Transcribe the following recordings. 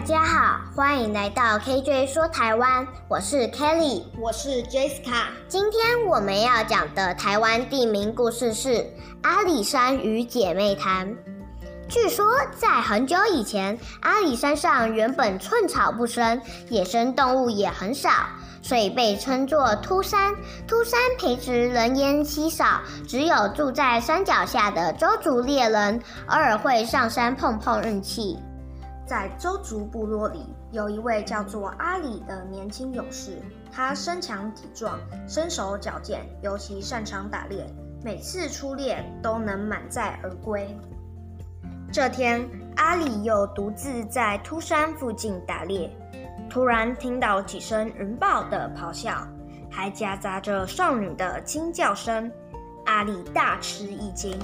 大家好，欢迎来到 KJ 说台湾，我是 Kelly，我是 Jessica。今天我们要讲的台湾地名故事是阿里山与姐妹潭。据说在很久以前，阿里山上原本寸草不生，野生动物也很少，所以被称作秃山。秃山平时人烟稀少，只有住在山脚下的周族猎人偶尔会上山碰碰运气。在周族部落里，有一位叫做阿里的年轻勇士，他身强体壮，身手矫健，尤其擅长打猎，每次出猎都能满载而归。这天，阿里又独自在秃山附近打猎，突然听到几声人豹的咆哮，还夹杂着少女的惊叫声。阿里大吃一惊，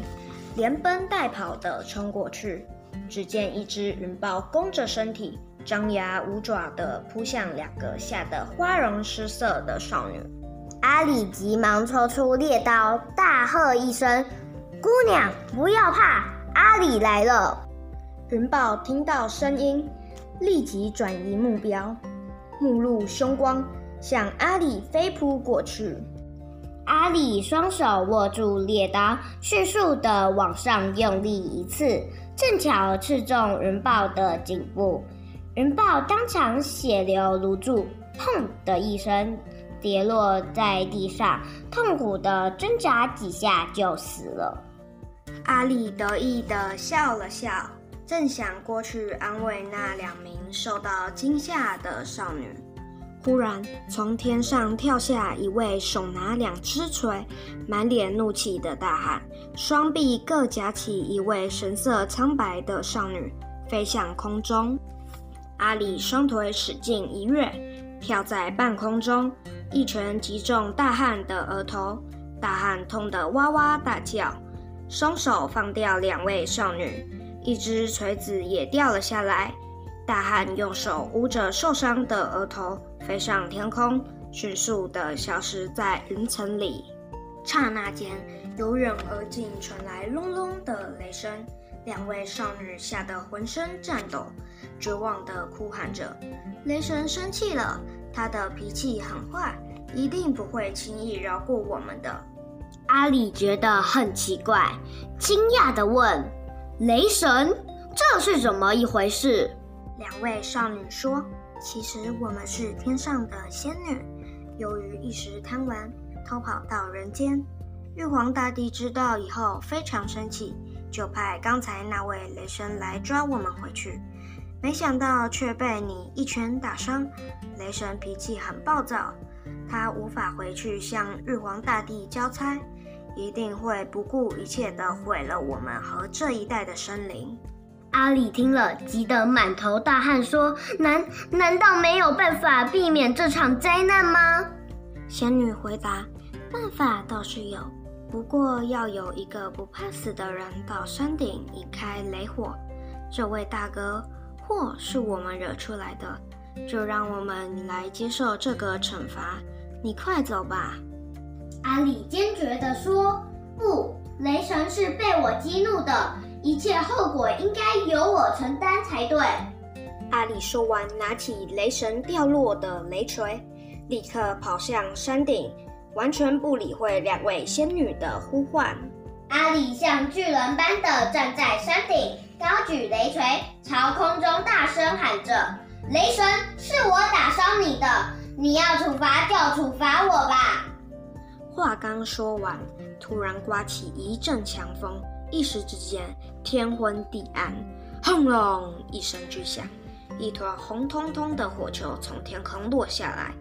连奔带跑地冲过去。只见一只云豹弓着身体，张牙舞爪地扑向两个吓得花容失色的少女。阿里急忙抽出猎刀，大喝一声：“姑娘，不要怕！”阿里来了。云豹听到声音，立即转移目标，目露凶光，向阿里飞扑过去。阿里双手握住猎刀，迅速地往上用力一刺，正巧刺中云豹的颈部。云豹当场血流如注，砰的一声跌落在地上，痛苦地挣扎几下就死了。阿里得意地笑了笑，正想过去安慰那两名受到惊吓的少女，忽然从天上跳下一位手拿两只锤、满脸怒气的大汉，双臂各夹起一位神色苍白的少女，飞向空中。阿里双腿使劲一跃，跳在半空中，一拳击中大汉的额头，大汉痛得哇哇大叫。双手放掉两位少女，一只锤子也掉了下来。大汉用手捂着受伤的额头，飞上天空，迅速地消失在云层里。刹那间，由远而近传来隆隆的雷声，两位少女吓得浑身颤抖，绝望地哭喊着：“雷神生气了，他的脾气很坏，一定不会轻易饶过我们的。”阿里觉得很奇怪，惊讶地问：“雷神，这是怎么一回事？”两位少女说：“其实我们是天上的仙女，由于一时贪玩，偷跑到人间。玉皇大帝知道以后非常生气，就派刚才那位雷神来抓我们回去。没想到却被你一拳打伤。雷神脾气很暴躁，他无法回去向玉皇大帝交差。”一定会不顾一切地毁了我们和这一带的生灵。阿里听了，急得满头大汗，说：“难难道没有办法避免这场灾难吗？”仙女回答：“办法倒是有，不过要有一个不怕死的人到山顶引开雷火。这位大哥，祸是我们惹出来的，就让我们来接受这个惩罚。你快走吧。”阿里坚决地说：“不，雷神是被我激怒的，一切后果应该由我承担才对。”阿里说完，拿起雷神掉落的雷锤，立刻跑向山顶，完全不理会两位仙女的呼唤。阿里像巨人般的站在山顶，高举雷锤，朝空中大声喊着：“雷神，是我打伤你的，你要处罚就处罚我吧。”话刚说完，突然刮起一阵强风，一时之间天昏地暗，轰隆一声巨响，一团红彤彤的火球从天空落下来，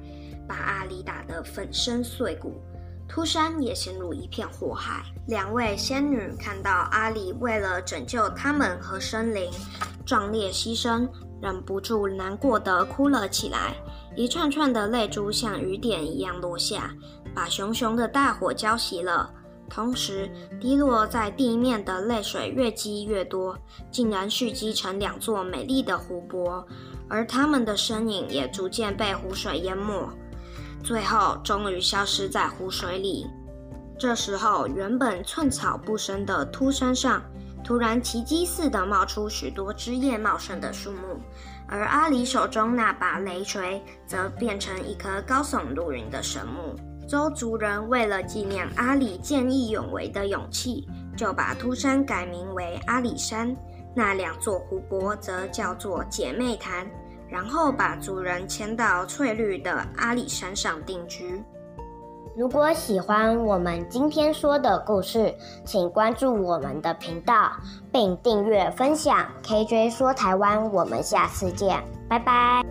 把阿里打得粉身碎骨，秃山也陷入一片火海。两位仙女看到阿里为了拯救他们和森林，壮烈牺牲，忍不住难过地哭了起来，一串串的泪珠像雨点一样落下。把熊熊的大火浇熄了，同时滴落在地面的泪水越积越多，竟然蓄积成两座美丽的湖泊，而他们的身影也逐渐被湖水淹没，最后终于消失在湖水里。这时候，原本寸草不生的秃山上，突然奇迹似的冒出许多枝叶茂盛的树木，而阿里手中那把雷锤则变成一棵高耸入云的神木。周族人为了纪念阿里见义勇为的勇气，就把秃山改名为阿里山，那两座湖泊则叫做姐妹潭，然后把族人迁到翠绿的阿里山上定居。如果喜欢我们今天说的故事，请关注我们的频道，并订阅分享 KJ 说台湾。我们下次见，拜拜。